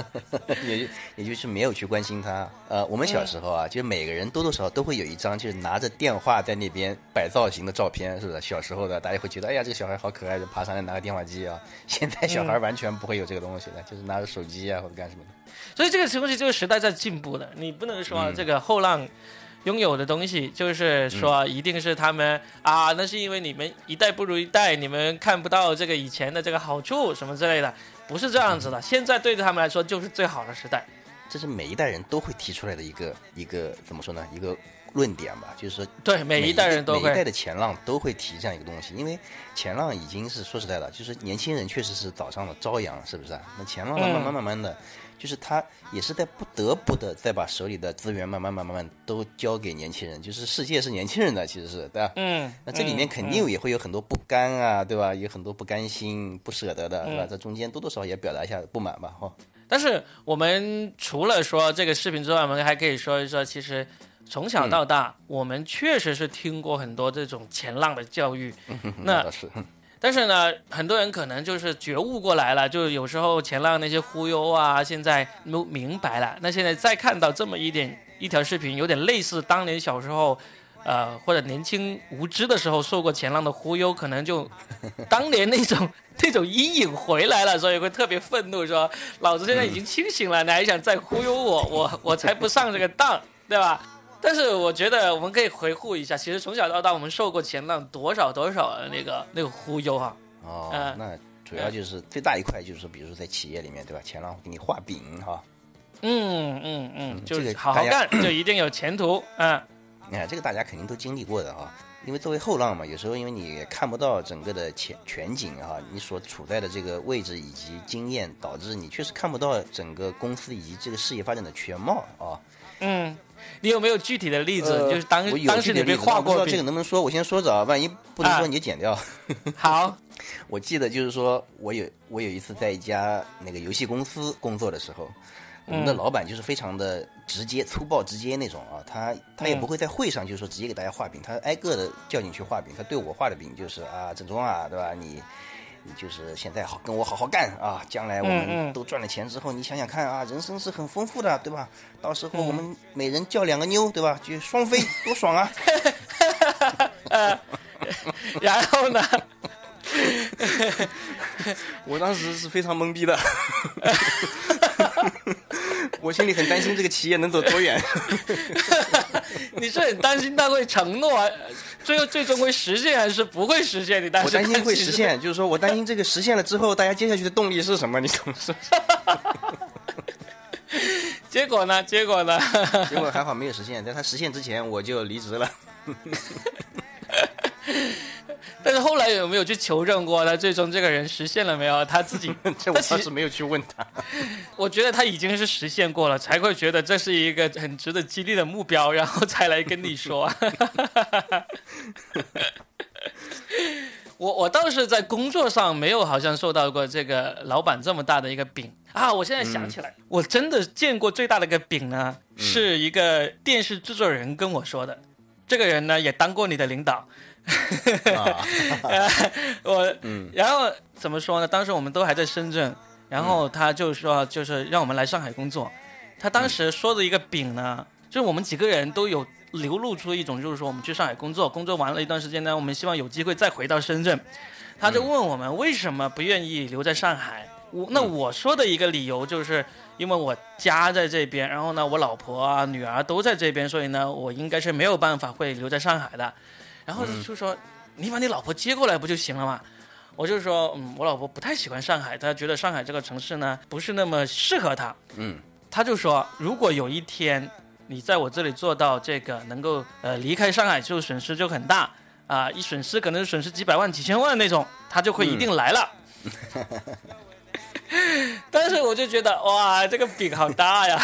(laughs) 也也就是没有去关心他。呃，我们小时候啊，就是每个人多多少少都会有一张，就是拿着电话在那边摆造型的照片，是不是？小时候的大家会觉得，哎呀，这个小孩好可爱，就爬上来拿个电话机啊。现在小孩完全不会有这个东西的，就是拿着手机啊或者干什么的。所以这个东西就是时代在进步的，你不能说这个后浪拥有的东西，就是说一定是他们啊，那是因为你们一代不如一代，你们看不到这个以前的这个好处什么之类的。不是这样子的，现在对他们来说就是最好的时代，这是每一代人都会提出来的一个一个怎么说呢？一个论点吧，就是说，对每一代人都会，每一代的前浪都会提这样一个东西，因为前浪已经是说实在的，就是年轻人确实是早上的朝阳，是不是啊？那前浪慢慢慢慢的，就是他也是在不得不的再把手里的资源慢慢慢慢慢都交给年轻人，就是世界是年轻人的，其实是对吧？嗯，那这里面肯定也会有很多不甘啊，对吧？有很多不甘心、不舍得的，是吧？这中间多多少少也表达一下不满吧，哈。但是我们除了说这个视频之外，我们还可以说一说，其实从小到大，我们确实是听过很多这种前浪的教育。(laughs) 那是。但是呢，很多人可能就是觉悟过来了，就有时候前浪那些忽悠啊，现在都明白了。那现在再看到这么一点一条视频，有点类似当年小时候。呃，或者年轻无知的时候受过前浪的忽悠，可能就当年那种 (laughs) 那种阴影回来了，所以会特别愤怒，说老子现在已经清醒了，你还想再忽悠我，我我才不上这个当，对吧？但是我觉得我们可以回顾一下，其实从小到大我们受过前浪多少多少的那个那个忽悠哈。哦，那主要就是最大一块就是说，比如说在企业里面，对吧？前浪给你画饼哈。嗯嗯嗯，就是好好干就一定有前途，嗯。你看，这个大家肯定都经历过的哈，因为作为后浪嘛，有时候因为你看不到整个的全全景哈，你所处在的这个位置以及经验，导致你确实看不到整个公司以及这个事业发展的全貌啊。嗯，你有没有具体的例子？就是当当时你被画过这个能不能说？我先说着啊，万一不能说你就剪掉。好，(laughs) 我记得就是说我有我有一次在一家那个游戏公司工作的时候。我们的老板就是非常的直接、粗暴、直接那种啊，他他也不会在会上就是说直接给大家画饼，他挨个的叫你去画饼。他对我画的饼就是啊，郑中啊，对吧？你你就是现在好跟我好好干啊，将来我们都赚了钱之后，你想想看啊，人生是很丰富的，对吧？到时候我们每人叫两个妞，对吧？就双飞，多爽啊！(laughs) 然后呢？(laughs) 我当时是非常懵逼的。(laughs) 我心里很担心这个企业能走多远。你是很担心他会承诺，最后最终会实现还是不会实现？你担心？我担心会实现，就是说我担心这个实现了之后，大家接下去的动力是什么？你懂是？(laughs) 结果呢？结果呢？结果还好没有实现，在他实现之前我就离职了。但是后来有没有去求证过？他最终这个人实现了没有？他自己，(laughs) 这我倒是没有去问他。(laughs) 我觉得他已经是实现过了，才会觉得这是一个很值得激励的目标，然后才来跟你说。(laughs) 我我倒是在工作上没有好像受到过这个老板这么大的一个饼啊！我现在想起来，我真的见过最大的一个饼呢，是一个电视制作人跟我说的。这个人呢，也当过你的领导。(laughs) (laughs) 我，嗯然后怎么说呢？当时我们都还在深圳，然后他就说，就是让我们来上海工作。他当时说的一个饼呢，就是我们几个人都有流露出一种，就是说我们去上海工作，工作完了一段时间呢，我们希望有机会再回到深圳。他就问我们为什么不愿意留在上海？我那我说的一个理由就是，因为我家在这边，然后呢，我老婆啊、女儿都在这边，所以呢，我应该是没有办法会留在上海的。然后就说，你把你老婆接过来不就行了嘛？我就说，嗯，我老婆不太喜欢上海，她觉得上海这个城市呢不是那么适合她。嗯，他就说，如果有一天你在我这里做到这个，能够呃离开上海，就损失就很大啊，一损失可能损失几百万、几千万那种，他就会一定来了。(laughs) (laughs) 但是我就觉得哇，这个饼好大呀！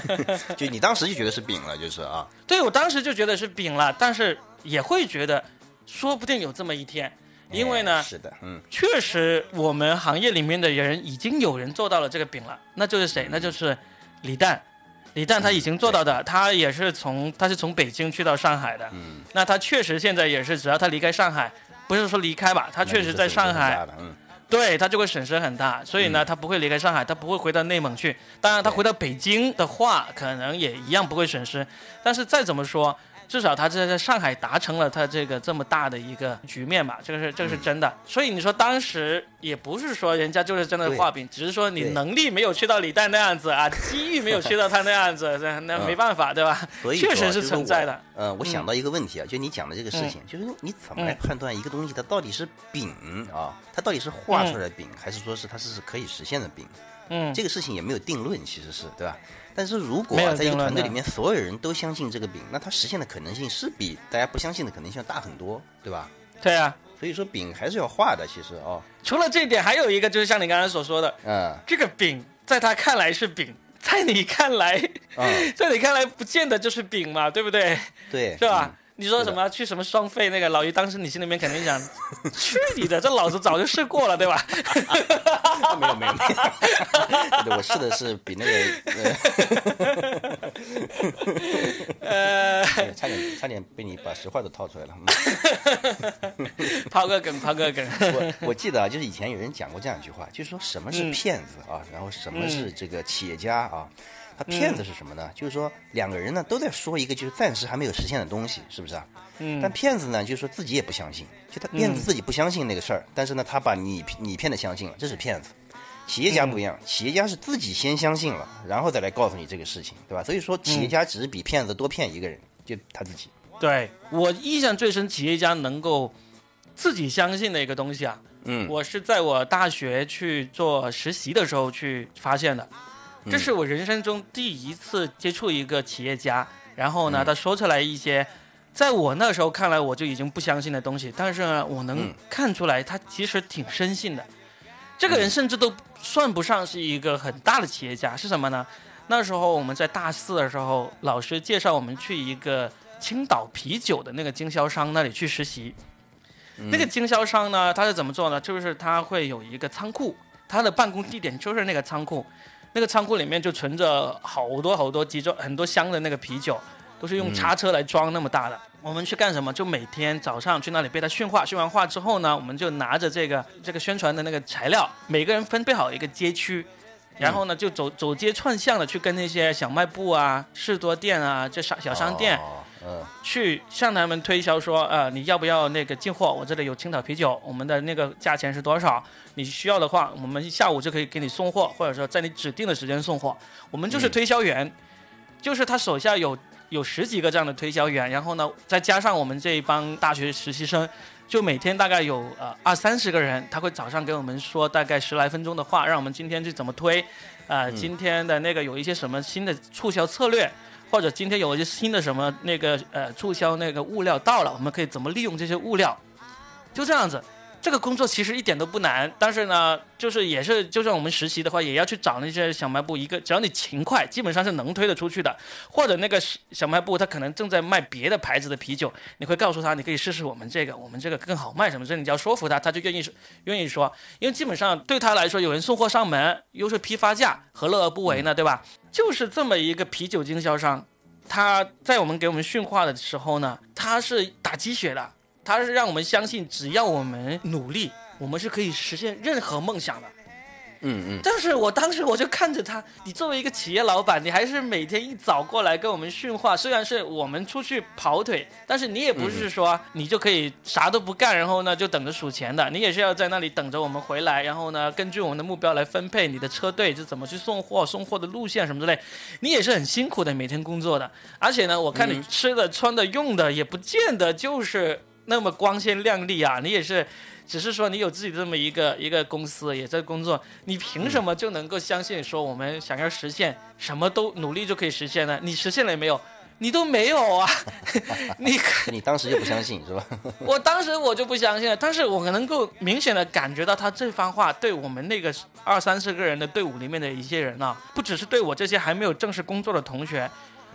(laughs) 就你当时就觉得是饼了，就是啊。对，我当时就觉得是饼了，但是也会觉得，说不定有这么一天，因为呢，是的，嗯，确实我们行业里面的人已经有人做到了这个饼了，那就是谁？那就是李诞。李诞他已经做到的，他也是从他是从北京去到上海的，嗯，那他确实现在也是，只要他离开上海，不是说离开吧，他确实在上海。对他就会损失很大，所以呢，他不会离开上海，他不会回到内蒙去。当然，他回到北京的话，可能也一样不会损失。但是再怎么说。至少他在在上海达成了他这个这么大的一个局面吧，这个是这个是真的。所以你说当时也不是说人家就是真的画饼，只是说你能力没有去到李诞那样子啊，(laughs) 机遇没有去到他那样子，(laughs) 那那没办法，对吧？确实是存在的。呃，我想到一个问题啊，就你讲的这个事情，就是你怎么来判断一个东西它到底是饼啊，它到底是画出来的饼，还是说是它是可以实现的饼？嗯，这个事情也没有定论，其实是对吧？但是如果、啊、在一个团队里面所有人都相信这个饼，那它实现的可能性是比大家不相信的可能性要大很多，对吧？对啊，所以说饼还是要画的，其实哦，除了这一点，还有一个就是像你刚才所说的，嗯这个饼在他看来是饼，在你看来，嗯，(laughs) 在你看来不见得就是饼嘛，对不对？对，是吧？嗯你说什么去什么双费那个老于，当时你心里面肯定想，(laughs) 去你的，这老子早就试过了，对吧？啊没有没有没有，(laughs) 对我试的是比那个呃，呃，差点差点被你把实话都套出来了。(laughs) 嗯抛个梗，抛个梗。我我记得啊，就是以前有人讲过这样一句话，就是说什么是嗯骗子啊，然后什么是这个企业家啊。他骗子是什么呢？就是说两个人呢都在说一个就是暂时还没有实现的东西，是不是啊？嗯但骗子呢，就是说自己也不相信，就他骗子自己不相信那个事儿，但是呢，他把你你骗的相信了，这是骗子。企业家不一样，企业家是自己先相信了，然后再来告诉你这个事情，对吧？所以说，企业家只是比骗子多骗一个人，就他自己。对我印象最深，企业家能够自己相信的一个东西啊，嗯我是在我大学去做实习的时候去发现的，这是我人生中第一次接触一个企业家，然后呢，他说出来一些。在我那时候看来，我就已经不相信的东西，但是呢，我能嗯看出来他其实挺深信的。这个人甚至都算不上是一个很大的企业家，是什么呢？那时候我们在大四的时候，老师介绍我们去一个青岛啤酒的那个经销商那里去实习。那个经销商呢，他是怎么做呢？就是他会有一个仓库，他的办公地点就是那个仓库，那个仓库里面就存着好多好多集装很多箱的那个啤酒，都是用叉车来装那么大的。我们去干什么？就每天早上去那里被他训话，训完话之后呢，我们就拿着这个这个宣传的那个材料，每个人分配好一个街区，然后呢就走走街串巷的去跟那些小卖部啊、士多店啊、这小小商店。嗯去向他们推销说，呃，你要不要那个进货？我这里有青岛啤酒，我们的那个价钱是多少？你需要的话，我们下午就可以给你送货，或者说在你指定的时间送货。我们就是推销员，就是他手下有有十几个这样的推销员，然后呢，再加上我们这一帮大学实习生，就每天大概有呃二三十个人，他会早上给我们说大概十来分钟的话，让我们今天去怎么推，呃，今天的那个有一些什么新的促销策略。或者今天有一些新的什么那个呃促销那个物料到了，我们可以怎么利用这些物料？就这样子，这个工作其实一点都不难，但是呢，就是也是就算我们实习的话，也要去找那些小卖部，一个只要你勤快，基本上是能推得出去的。或者那个小卖部他可能正在卖别的牌子的啤酒，你会告诉他你可以试试我们这个，我们这个更好卖什么这你只要说服他，他就愿意愿意说，因为基本上对他来说，有人送货上门又是批发价，何乐而不为呢？对吧？就是这么一个啤酒经销商，他在我们给我们训话的时候呢，他是打鸡血的，他是让我们相信，只要我们努力，我们是可以实现任何梦想的。嗯嗯，但是我当时我就看着他，你作为一个企业老板，你还是每天一早过来跟我们训话。虽然是我们出去跑腿，但是你也不是说你就可以啥都不干，然后呢就等着数钱的。你也是要在那里等着我们回来，然后呢根据我们的目标来分配你的车队就怎么去送货、送货的路线什么之类。你也是很辛苦的每天工作的，而且呢，我看你吃的、穿的、用的也不见得就是那么光鲜亮丽啊，你也是。只是说你有自己这么一个一个公司也在工作，你凭什么就能够相信说我们想要实现什么都努力就可以实现呢？你实现了也没有？你都没有啊！(laughs) 你 (laughs) 你当时就不相信是吧？(laughs) 我当时我就不相信了，但是我能够明显的感觉到他这番话对我们那个二三十个人的队伍里面的一些人啊，不只是对我这些还没有正式工作的同学。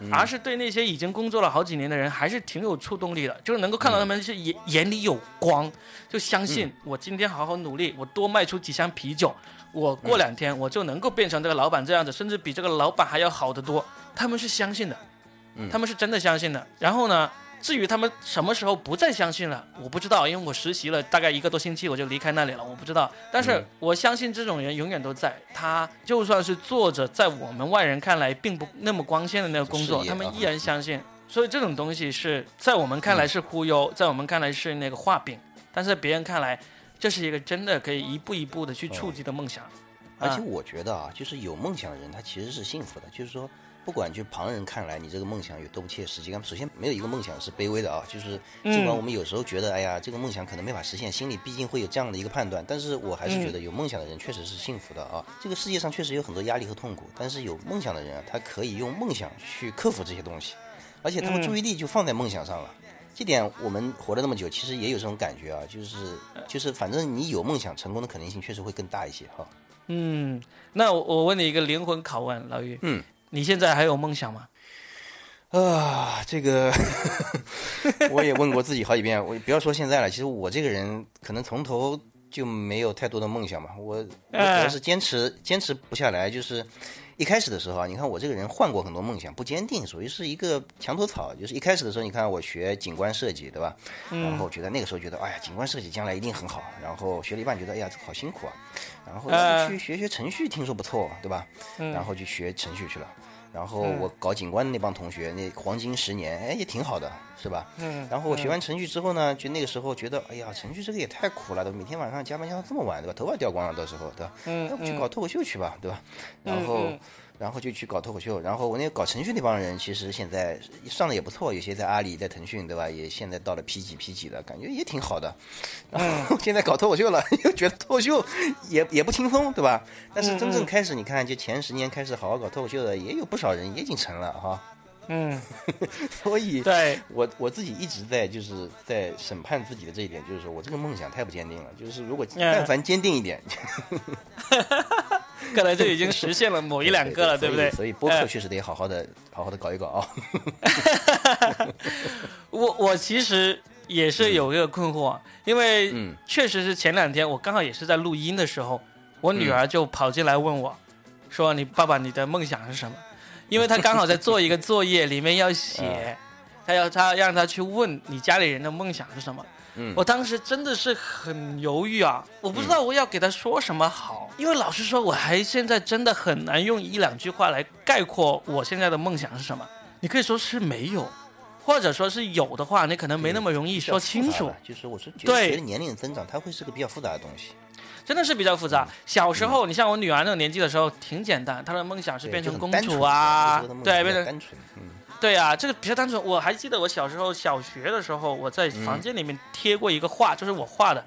而是对那些已经工作了好几年的人，还是挺有触动力的，就是能够看到他们是眼眼里有光，就相信我今天好好努力，我多卖出几箱啤酒，我过两天我就能够变成这个老板这样子，甚至比这个老板还要好得多。他们是相信的，他们是真的相信的。然后呢，至于他们什么时候不再相信了，我不知道，因为我实习了大概一个多星期，我就离开那里了，我不知道。但是我相信这种人永远都在，他就算是做着在我们外人看来并不那么光鲜的那个工作，他们依然相信。所以这种东西是在我们看来是忽悠，在我们看来是那个画饼，但是在别人看来，这是一个真的可以一步一步的去触及的梦想。而且我觉得啊，就是有梦想的人，他其实是幸福的。就是说，不管就旁人看来你这个梦想有多不切实际，首先没有一个梦想是卑微的啊，就是尽管我们有时候觉得，哎呀，这个梦想可能没法实现，心里毕竟会有这样的一个判断，但是我还是觉得有梦想的人确实是幸福的啊。这个世界上确实有很多压力和痛苦，但是有梦想的人啊，他可以用梦想去克服这些东西，而且他们注意力就放在梦想上了。这点我们活了那么久，其实也有这种感觉啊，就是就是反正你有梦想，成功的可能性确实会更大一些哈。嗯，那我我问你一个灵魂拷问，老于，嗯，你现在还有梦想吗？啊，这个我也问过自己好几遍。我不要说现在了，其实我这个人可能从头就没有太多的梦想嘛。我我主要是坚持坚持不下来，就是一开始的时候啊，你看我这个人换过很多梦想，不坚定，属于是一个墙头草。就是一开始的时候，你看我学景观设计，对吧？然后觉得那个时候觉得，哎呀，景观设计将来一定很好。然后学了一半，觉得哎呀，这好辛苦啊。然后去学学程序，听说不错，对吧？然后就学程序去了。然后我搞景观的那帮同学，那黄金十年，哎，也挺好的，是吧？嗯。然后我学完程序之后呢，就那个时候觉得，哎呀，程序这个也太苦了，都每天晚上加班加到这么晚，对吧？头发掉光了，到时候，对吧？嗯。要不去搞脱口秀去吧，对吧？然后。然后就去搞脱口秀，然后我那个搞程序那帮人，其实现在上的也不错，有些在阿里、在腾讯，对吧？也现在到了 P 几 P 几的，感觉也挺好的。然后现在搞脱口秀了，(laughs) 又觉得脱口秀也也不轻松，对吧？但是真正开始，你看，就前十年开始好好搞脱口秀的，也有不少人也已经成了哈。嗯，(laughs) 所以对我我自己一直在就是在审判自己的这一点，就是说我这个梦想太不坚定了。就是如果但凡坚定一点。(laughs) 可能就已经实现了某一两个了，对不对？所以播客确实得好好的、好好的搞一搞啊。(laughs) 我我其实也是有一个困惑，因为确实是前两天我刚好也是在录音的时候，我女儿就跑进来问我，说：“你爸爸，你的梦想是什么？”因为他刚好在做一个作业，里面要写，他要他让他去问你家里人的梦想是什么。嗯，我当时真的是很犹豫啊，我不知道我要给他说什么好，因为老实说，我还现在真的很难用一两句话来概括我现在的梦想是什么。你可以说是没有，或者说是有的话，你可能没那么容易说清楚。就是我是觉得年龄的增长，它会是个比较复杂的东西，真的是比较复杂。小时候，你像我女儿那个年纪的时候，挺简单，她的梦想是变成公主啊，对，变成单纯，嗯。对啊，这个比较单纯。我还记得我小时候小学的时候，我在房间里面贴过一个画，就是我画的，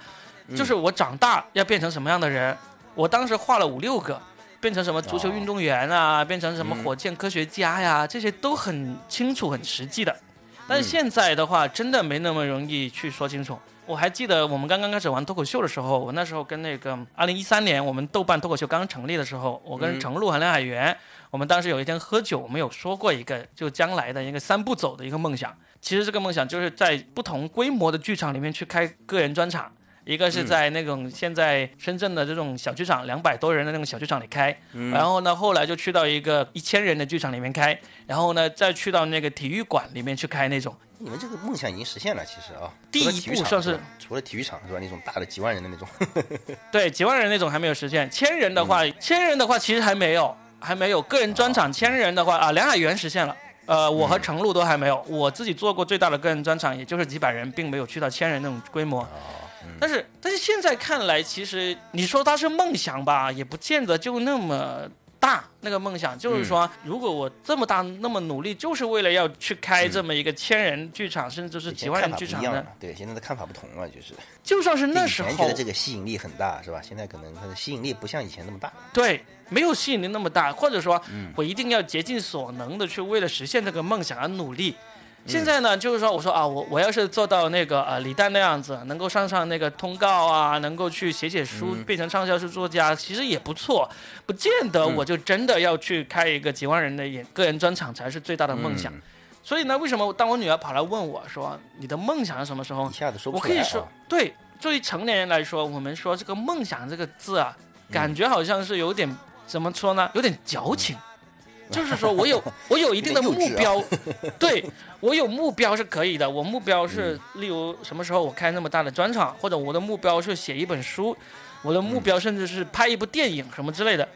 就是我长大要变成什么样的人。我当时画了五六个，变成什么足球运动员啊，变成什么火箭科学家呀，这些都很清楚、很实际的。但是现在的话，真的没那么容易去说清楚。我还记得我们刚刚开始玩脱口秀的时候，我那时候跟那个二零一三年我们豆瓣脱口秀刚成立的时候，我跟程璐和梁海源。我们当时有一天喝酒，我们有说过一个就将来的一个三步走的一个梦想。其实这个梦想就是在不同规模的剧场里面去开个人专场，一个是在那种现在深圳的这种小剧场，两百多人的那种小剧场里开，然后呢，后来就去到一个一千人的剧场里面开，然后呢，再去到那个体育馆里面去开那种。你们这个梦想已经实现了，其实啊，第一步算是除了体育场是吧？那种大的几万人的那种，(laughs) 对，几万人那种还没有实现，千人的话，千人的话其实还没有。还没有个人专场千人的话啊，梁海源实现了，呃，我和程璐都还没有。我自己做过最大的个人专场，也就是几百人，并没有去到千人那种规模。但是，但是现在看来，其实你说它是梦想吧，也不见得就那么。大那个梦想就是说，如果我这么大那么努力，就是为了要去开这么一个千人剧场，甚至是几万人剧场的。对，现在的看法不同了，就是。就算是那时候，觉得这个吸引力很大，是吧？现在可能它的吸引力不像以前那么大。对，没有吸引力那么大，或者说，我一定要竭尽所能的去为了实现这个梦想而努力。现在呢，就是说，我说啊，我我要是做到那个呃李诞那样子，能够上上那个通告啊，能够去写写书，变成畅销书作家，其实也不错。不见得我就真的要去开一个几万人的演个人专场才是最大的梦想。所以呢，为什么当我女儿跑来问我说你的梦想是什么时候？一下子说不出来。我可以说，对，作为成年人来说，我们说这个梦想这个字啊，感觉好像是有点怎么说呢？有点矫情。就是说我有我有一定的目标，(laughs) 对我有目标是可以的。我目标是，例如什么时候我开那么大的专场，或者我的目标是写一本书，我的目标甚至是拍一部电影什么之类的。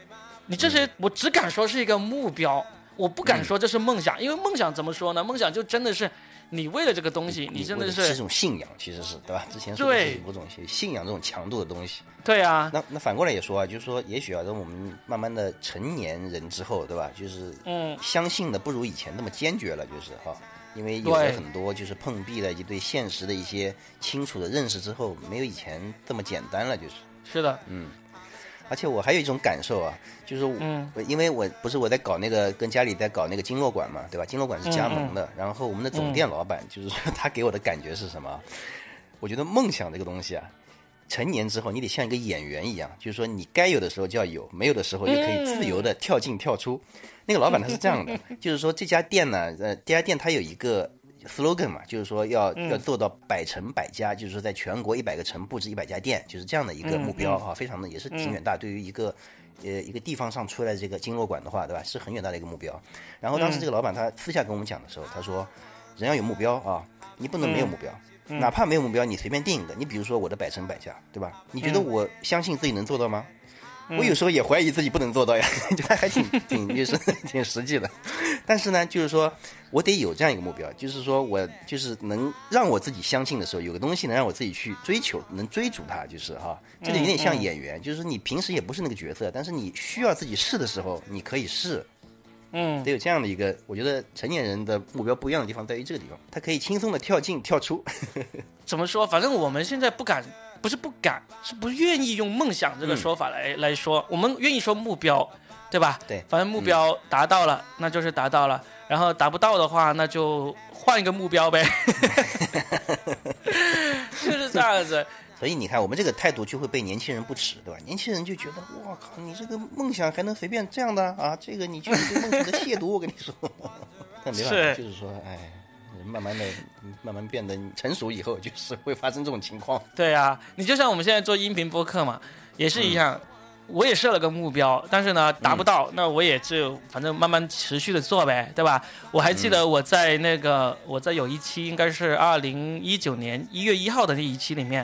你这些我只敢说是一个目标，我不敢说这是梦想，因为梦想怎么说呢？梦想就真的是你为了这个东西，你真的是是一种信仰，其实是对吧？之前说的是某种信仰这种强度的东西。对啊，那那反过来也说啊，就是说，也许啊，等我们慢慢的成年人之后，对吧？就是嗯，相信的不如以前那么坚决了，就是哈。因为有了很多就是碰壁了，以及对现实的一些清楚的认识之后，没有以前这么简单了，就是。是的，嗯而且我还有一种感受啊，就是我、嗯因为我不是我在搞那个跟家里在搞那个经络馆嘛，对吧？经络馆是加盟嗯的，然后我们的总店老板就是说他给我的感觉是什么？我觉得梦想这个东西啊，成年之后你得像一个演员一样，就是说你该有的时候就要有，没有的时候就可以自由的跳进跳出。那个老板他是这样的，就是说这家店呢，呃，这家店它有一个 slogan 嘛，就是说要、要做到百城百家，就是说在全国一百个城布置一百家店，就是这样的一个目标哈、非常的也是挺远大。对于一个呃一个地方上出来的这个经络馆的话，对吧，是很远大的一个目标。然后当时这个老板他私下跟我们讲的时候，他说人要有目标啊，你不能没有目标。哪怕没有目标，你随便定一个。你比如说我的百城百家，对吧？你觉得我相信自己能做到吗？我有时候也怀疑自己不能做到呀，(laughs) 就他还挺挺就是 (laughs) 挺实际的。但是呢，就是说我得有这样一个目标，就是说我就是能让我自己相信的时候，有个东西能让我自己去追求，能追逐它，就是哈，这就有点像演员，就是你平时也不是那个角色，但是你需要自己试的时候，你可以试。嗯，得有这样的一个，我觉得成年人的目标不一样的地方在于这个地方，他可以轻松的跳进跳出。(laughs) 怎么说？反正我们现在不敢，不是不敢，是不愿意用梦想这个说法来、来说。我们愿意说目标，对吧？对反正目标达到了，那就是达到了；然后达不到的话，那就换一个目标呗，(laughs) 就是这样子。所以你看，我们这个态度就会被年轻人不耻，对吧？年轻人就觉得，我靠，你这个梦想还能随便这样的啊？这个你就是对梦想的亵渎，我跟你说。(laughs) 但没办法，是就是说，哎，慢慢的、慢慢变得成熟以后，就是会发生这种情况。对啊，你就像我们现在做音频播客嘛，也是一样。我也设了个目标，但是呢达不到，那我也就反正慢慢持续的做呗，对吧？我还记得我在那个、我在有一期应该是二零一九年一月一号的那一期里面，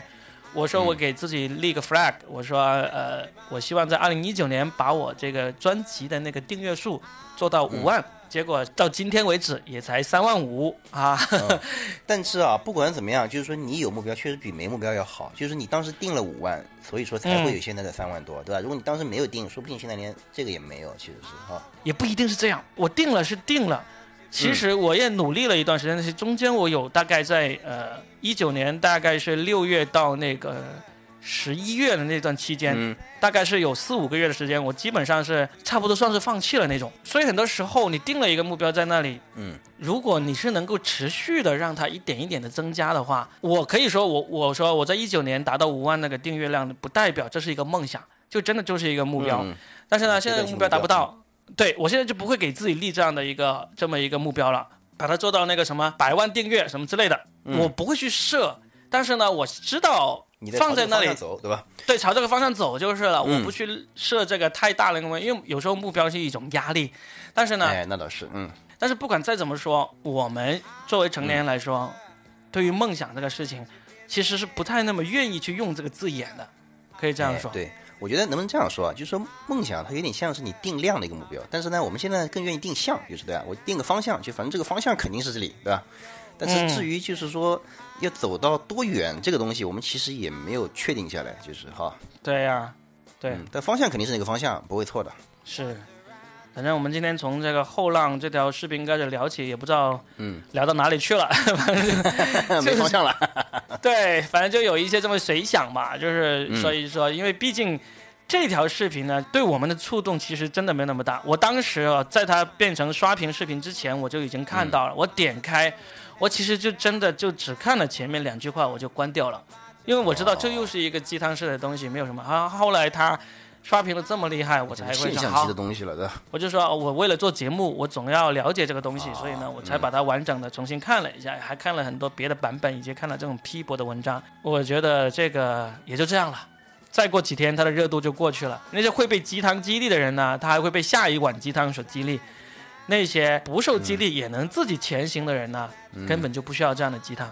我说我给自己立个 flag，、我说呃，我希望在二零一九年把我这个专辑的那个订阅数做到五万。结果到今天为止也才三万五啊！(laughs) 但是啊，不管怎么样，就是说你有目标，确实比没目标要好。就是你当时定了五万，所以说才会有现在的三万多，对吧？如果你当时没有定，说不定现在连这个也没有。其实是哈，也不一定是这样。我定了是定了，其实我也努力了一段时间。但是中间我有大概在呃一九年，大概是六月到那个十一月的那段期间，嗯大概是有四五个月的时间，我基本上是差不多算是放弃了那种。所以很多时候你定了一个目标在那里，嗯，如果你是能够持续的让它一点一点的增加的话，我可以说我我说我在一九年达到五万那个订阅量，不代表这是一个梦想，就真的就是一个目标。嗯但是呢，嗯现在目标达不到，对我现在就不会给自己立这样的一个这么一个目标了，把它做到那个什么百万订阅什么之类的，我不会去设。但是呢，我知道你在放在那里走，对吧？对，朝这个方向走就是了。嗯我不去设这个太大的一个目标，因为有时候目标是一种压力。但是呢，哎，那倒是，嗯，但是不管再怎么说，我们作为成年人来说，对于梦想这个事情，其实是不太那么愿意去用这个字眼的，可以这样说。哎对，我觉得能不能这样说啊？就是说梦想它有点像是你定量的一个目标，但是呢，我们现在更愿意定向，就是对啊？我定个方向，就反正这个方向肯定是这里，对吧？但是嗯至于就是说要走到多远这个东西，我们其实也没有确定下来，就是哈，对呀、对。嗯，但方向肯定是那个方向，不会错的。是，反正我们今天从这个后浪这条视频开始聊起，也不知道嗯聊到哪里去了，(laughs) 反正就没方向了。(laughs) 对，反正就有一些这么随想吧，就是嗯所以说，因为毕竟这条视频呢，对我们的触动其实真的没那么大。我当时啊，在它变成刷屏视频之前，我就已经看到了，嗯我点开，我其实就真的就只看了前面两句话，我就关掉了，因为我知道这又是一个鸡汤式的东西，没有什么。啊，后来他。刷屏的这么厉害，我才会想好现象级的，东西了，对吧？我就说，哦我为了做节目，我总要了解这个东西，所以呢，我才把它完整的重新看了一下，还看了很多别的版本，以及看了这种批驳的文章。我觉得这个也就这样了，再过几天它的热度就过去了。那些会被鸡汤激励的人呢，他还会被下一碗鸡汤所激励；那些不受激励也能自己前行的人呢，根本就不需要这样的鸡汤，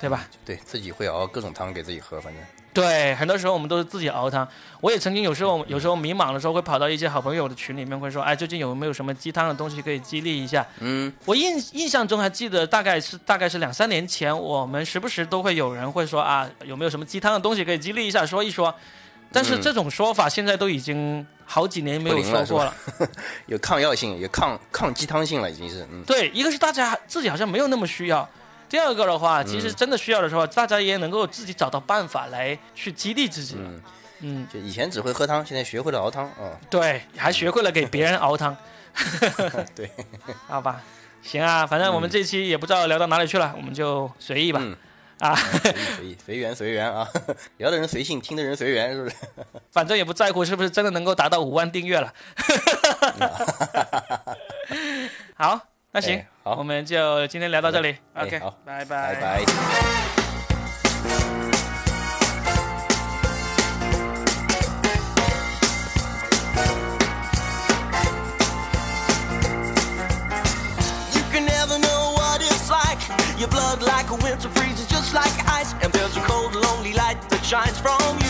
对吧？对自己会熬各种汤给自己喝，反正对，很多时候我们都是自己熬汤。我也曾经有时候有时候迷茫的时候，会跑到一些好朋友的群里面，会说：“哎，最近有没有什么鸡汤的东西可以激励一下？”嗯，我印印象中还记得，大概是大概是两三年前，我们时不时都会有人会说：“啊，有没有什么鸡汤的东西可以激励一下，说一说。”但是这种说法现在都已经好几年没有说过了，(laughs) 有抗药性，有抗抗鸡汤性了，已经是。嗯，对，一个是大家自己好像没有那么需要。第二个的话，其实真的需要的时候，大家也能够自己找到办法来去激励自己。嗯嗯，就以前只会喝汤，现在学会了熬汤啊。对，还学会了给别人熬汤。(laughs) 对，好吧，行啊，反正我们这期也不知道聊到哪里去了，我们就随意吧。啊，随意随意随缘随缘啊，(laughs) 聊的人随性，听的人随缘，是不是？(laughs) 反正也不在乎是不是真的能够达到五万订阅了。(laughs) 好。那行，好，我们就今天聊到这里。OK，好，拜拜，拜拜。Shines from